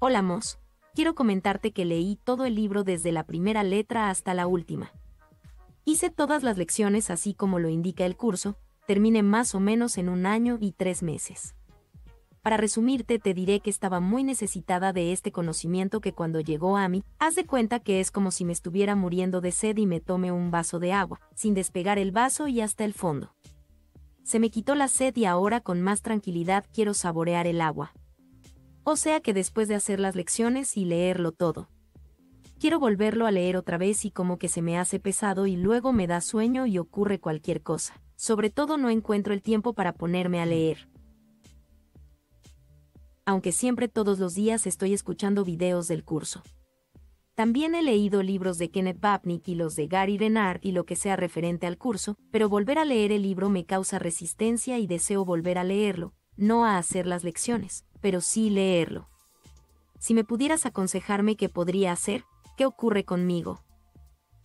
Hola Moss, quiero comentarte que leí todo el libro desde la primera letra hasta la última. Hice todas las lecciones así como lo indica el curso, terminé más o menos en un año y tres meses. Para resumirte, te diré que estaba muy necesitada de este conocimiento que cuando llegó a mí, haz de cuenta que es como si me estuviera muriendo de sed y me tome un vaso de agua, sin despegar el vaso y hasta el fondo. Se me quitó la sed y ahora con más tranquilidad quiero saborear el agua. O sea que después de hacer las lecciones y leerlo todo. Quiero volverlo a leer otra vez y como que se me hace pesado y luego me da sueño y ocurre cualquier cosa. Sobre todo no encuentro el tiempo para ponerme a leer. Aunque siempre todos los días estoy escuchando videos del curso. También he leído libros de Kenneth Babnick y los de Gary Renard y lo que sea referente al curso, pero volver a leer el libro me causa resistencia y deseo volver a leerlo, no a hacer las lecciones pero sí leerlo. Si me pudieras aconsejarme qué podría hacer, ¿qué ocurre conmigo?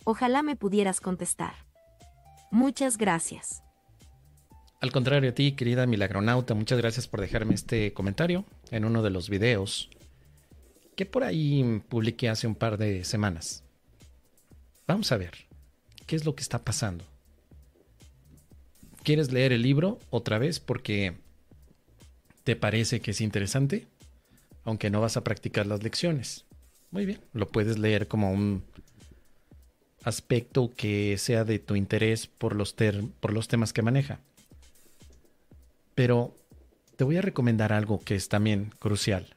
Ojalá me pudieras contestar. Muchas gracias. Al contrario a ti, querida milagronauta, muchas gracias por dejarme este comentario en uno de los videos que por ahí publiqué hace un par de semanas. Vamos a ver, ¿qué es lo que está pasando? ¿Quieres leer el libro otra vez? Porque ¿Te parece que es interesante? Aunque no vas a practicar las lecciones. Muy bien, lo puedes leer como un aspecto que sea de tu interés por los, por los temas que maneja. Pero te voy a recomendar algo que es también crucial.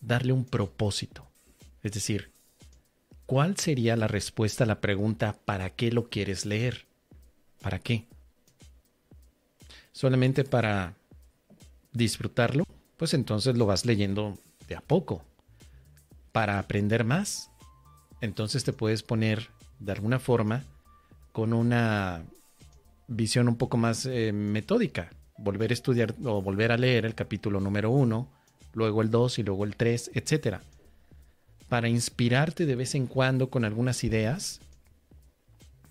Darle un propósito. Es decir, ¿cuál sería la respuesta a la pregunta ¿para qué lo quieres leer? ¿Para qué? Solamente para disfrutarlo, pues entonces lo vas leyendo de a poco. Para aprender más, entonces te puedes poner de alguna forma con una visión un poco más eh, metódica. Volver a estudiar o volver a leer el capítulo número uno, luego el 2 y luego el 3, etc. Para inspirarte de vez en cuando con algunas ideas.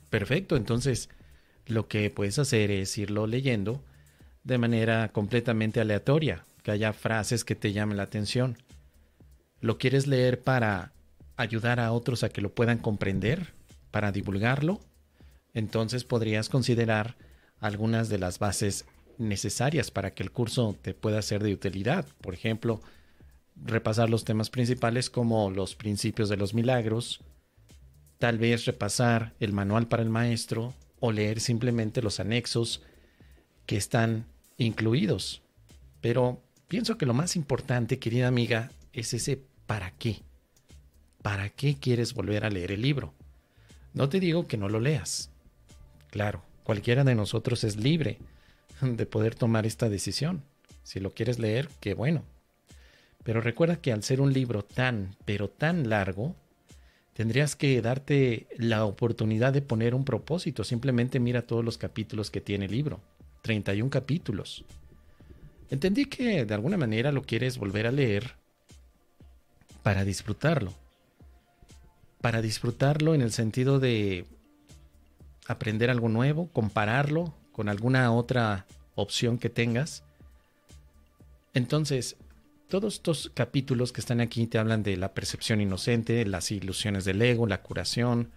Perfecto, entonces lo que puedes hacer es irlo leyendo de manera completamente aleatoria, que haya frases que te llamen la atención. ¿Lo quieres leer para ayudar a otros a que lo puedan comprender, para divulgarlo? Entonces podrías considerar algunas de las bases necesarias para que el curso te pueda ser de utilidad. Por ejemplo, repasar los temas principales como los principios de los milagros, tal vez repasar el manual para el maestro o leer simplemente los anexos que están incluidos. Pero pienso que lo más importante, querida amiga, es ese para qué. ¿Para qué quieres volver a leer el libro? No te digo que no lo leas. Claro, cualquiera de nosotros es libre de poder tomar esta decisión. Si lo quieres leer, qué bueno. Pero recuerda que al ser un libro tan, pero tan largo, tendrías que darte la oportunidad de poner un propósito. Simplemente mira todos los capítulos que tiene el libro. 31 capítulos. Entendí que de alguna manera lo quieres volver a leer para disfrutarlo. Para disfrutarlo en el sentido de aprender algo nuevo, compararlo con alguna otra opción que tengas. Entonces, todos estos capítulos que están aquí te hablan de la percepción inocente, las ilusiones del ego, la curación,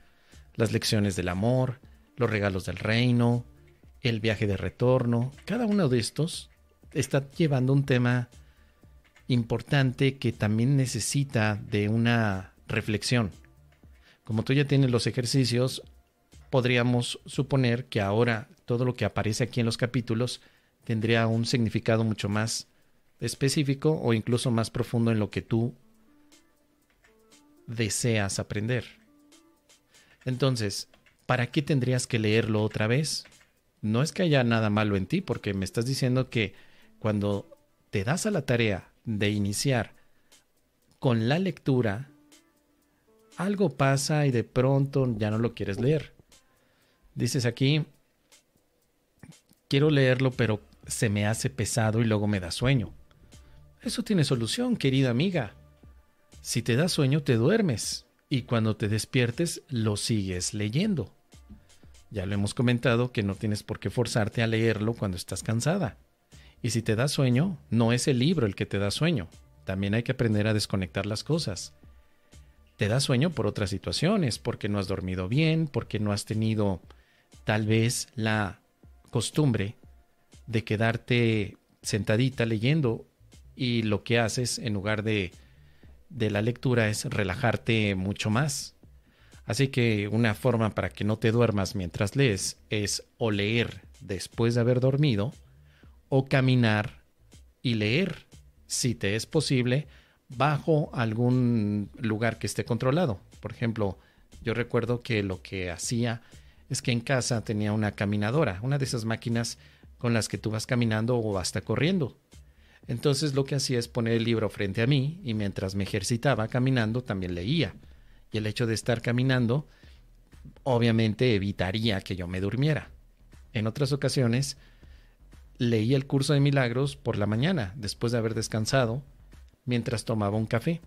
las lecciones del amor, los regalos del reino, el viaje de retorno. Cada uno de estos está llevando un tema importante que también necesita de una reflexión. Como tú ya tienes los ejercicios, podríamos suponer que ahora todo lo que aparece aquí en los capítulos tendría un significado mucho más específico o incluso más profundo en lo que tú deseas aprender. Entonces, ¿para qué tendrías que leerlo otra vez? No es que haya nada malo en ti, porque me estás diciendo que cuando te das a la tarea de iniciar con la lectura, algo pasa y de pronto ya no lo quieres leer. Dices aquí, quiero leerlo, pero se me hace pesado y luego me da sueño. Eso tiene solución, querida amiga. Si te da sueño, te duermes y cuando te despiertes, lo sigues leyendo. Ya lo hemos comentado que no tienes por qué forzarte a leerlo cuando estás cansada. Y si te da sueño, no es el libro el que te da sueño. también hay que aprender a desconectar las cosas. Te da sueño por otras situaciones, porque no has dormido bien, porque no has tenido tal vez la costumbre de quedarte sentadita leyendo y lo que haces en lugar de, de la lectura es relajarte mucho más. Así que una forma para que no te duermas mientras lees es o leer después de haber dormido o caminar y leer, si te es posible, bajo algún lugar que esté controlado. Por ejemplo, yo recuerdo que lo que hacía es que en casa tenía una caminadora, una de esas máquinas con las que tú vas caminando o hasta corriendo. Entonces lo que hacía es poner el libro frente a mí y mientras me ejercitaba caminando también leía. Y el hecho de estar caminando obviamente evitaría que yo me durmiera. En otras ocasiones leía el curso de milagros por la mañana, después de haber descansado, mientras tomaba un café.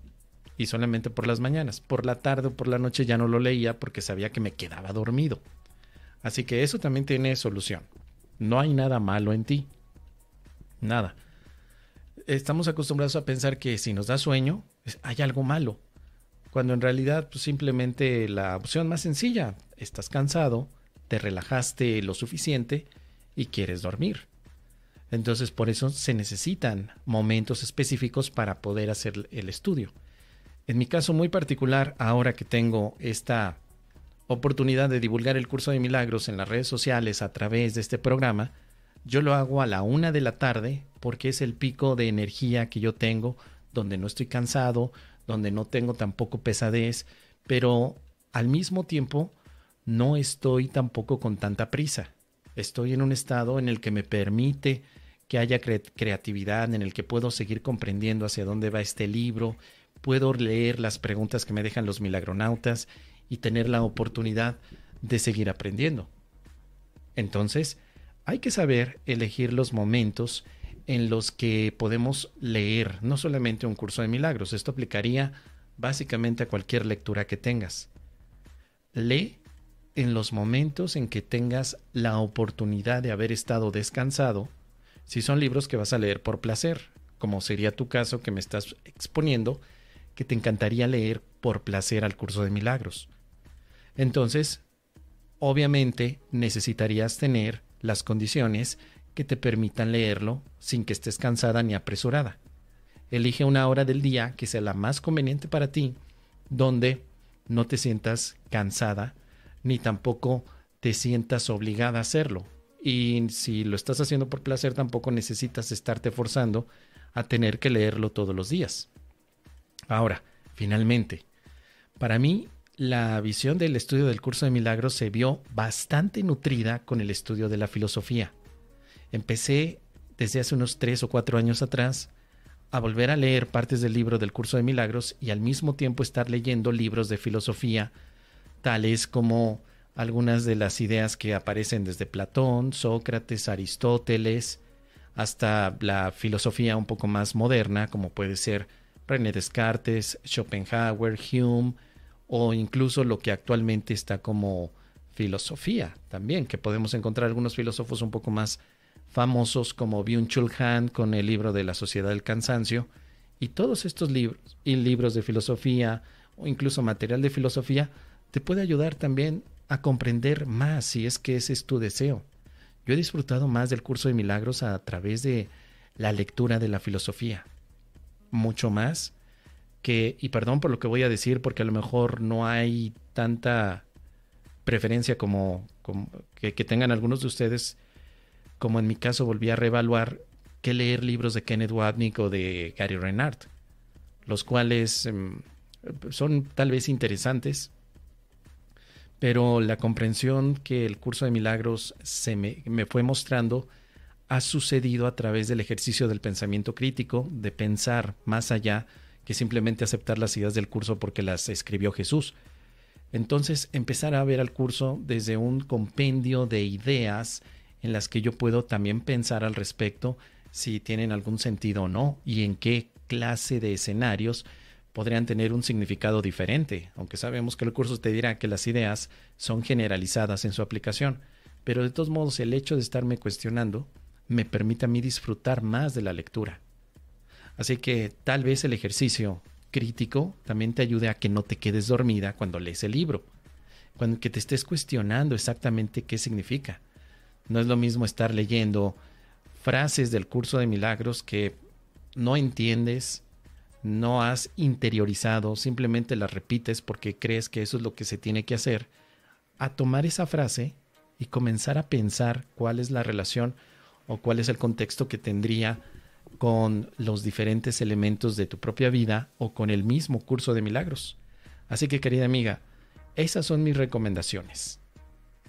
Y solamente por las mañanas. Por la tarde o por la noche ya no lo leía porque sabía que me quedaba dormido. Así que eso también tiene solución. No hay nada malo en ti. Nada. Estamos acostumbrados a pensar que si nos da sueño, hay algo malo. Cuando en realidad pues, simplemente la opción más sencilla, estás cansado, te relajaste lo suficiente y quieres dormir. Entonces por eso se necesitan momentos específicos para poder hacer el estudio. En mi caso muy particular, ahora que tengo esta oportunidad de divulgar el curso de milagros en las redes sociales a través de este programa, yo lo hago a la una de la tarde porque es el pico de energía que yo tengo, donde no estoy cansado, donde no tengo tampoco pesadez, pero al mismo tiempo no estoy tampoco con tanta prisa. Estoy en un estado en el que me permite que haya creatividad, en el que puedo seguir comprendiendo hacia dónde va este libro, puedo leer las preguntas que me dejan los milagronautas y tener la oportunidad de seguir aprendiendo. Entonces, hay que saber elegir los momentos en los que podemos leer no solamente un curso de milagros, esto aplicaría básicamente a cualquier lectura que tengas. Lee en los momentos en que tengas la oportunidad de haber estado descansado si son libros que vas a leer por placer, como sería tu caso que me estás exponiendo, que te encantaría leer por placer al curso de milagros. Entonces, obviamente necesitarías tener las condiciones que te permitan leerlo sin que estés cansada ni apresurada. Elige una hora del día que sea la más conveniente para ti, donde no te sientas cansada ni tampoco te sientas obligada a hacerlo. Y si lo estás haciendo por placer, tampoco necesitas estarte forzando a tener que leerlo todos los días. Ahora, finalmente, para mí la visión del estudio del curso de milagros se vio bastante nutrida con el estudio de la filosofía. Empecé desde hace unos tres o cuatro años atrás a volver a leer partes del libro del curso de milagros y al mismo tiempo estar leyendo libros de filosofía, tales como algunas de las ideas que aparecen desde Platón, Sócrates, Aristóteles, hasta la filosofía un poco más moderna, como puede ser René Descartes, Schopenhauer, Hume, o incluso lo que actualmente está como filosofía también, que podemos encontrar algunos filósofos un poco más famosos como Byung-Chul Han con el libro de la Sociedad del Cansancio, y todos estos libros y libros de filosofía o incluso material de filosofía te puede ayudar también a comprender más si es que ese es tu deseo. Yo he disfrutado más del curso de milagros a través de la lectura de la filosofía. Mucho más que, y perdón por lo que voy a decir, porque a lo mejor no hay tanta preferencia como, que, tengan algunos de ustedes, como en mi caso volví a reevaluar que leer libros de Kenneth Wapnick o de Gary Renard, los cuales em, son tal vez interesantes, pero la comprensión que el curso de milagros se me, me, fue mostrando ha sucedido a través del ejercicio del pensamiento crítico, de pensar más allá que simplemente aceptar las ideas del curso porque las escribió Jesús. Entonces empezar a ver al curso desde un compendio de ideas en las que yo puedo también pensar al respecto si tienen algún sentido o no y en qué clase de escenarios podrían tener un significado diferente, aunque sabemos que el curso te dirá que las ideas son generalizadas en su aplicación, pero de todos modos el hecho de estarme cuestionando me permite a mí disfrutar más de la lectura. Así que tal vez el ejercicio crítico también te ayude a que no te quedes dormida cuando lees el libro, cuando que te estés cuestionando exactamente qué significa. No es lo mismo estar leyendo frases del curso de milagros que no entiendes, no has interiorizado, simplemente las repites porque crees que eso es lo que se tiene que hacer, a tomar esa frase y comenzar a pensar cuál es la relación o cuál es el contexto que tendría con los diferentes elementos de tu propia vida o con el mismo curso de milagros. Así que querida amiga, esas son mis recomendaciones.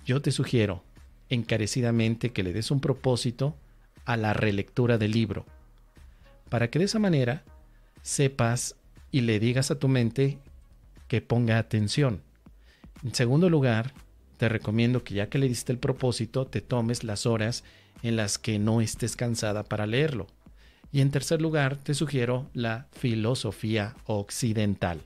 Yo te sugiero encarecidamente que le des un propósito a la relectura del libro, para que de esa manera sepas y le digas a tu mente que ponga atención. En segundo lugar, te recomiendo que ya que le diste el propósito, te tomes las horas en las que no estés cansada para leerlo. Y en tercer lugar, te sugiero la filosofía occidental.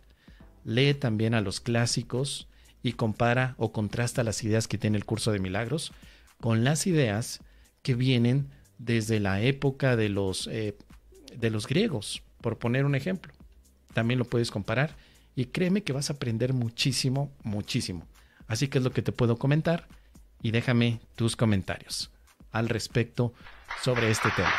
Lee también a los clásicos y compara o contrasta las ideas que tiene el curso de milagros con las ideas que vienen desde la época de los, eh, de los griegos, por poner un ejemplo. También lo puedes comparar y créeme que vas a aprender muchísimo, muchísimo. Así que es lo que te puedo comentar y déjame tus comentarios al respecto sobre este tema.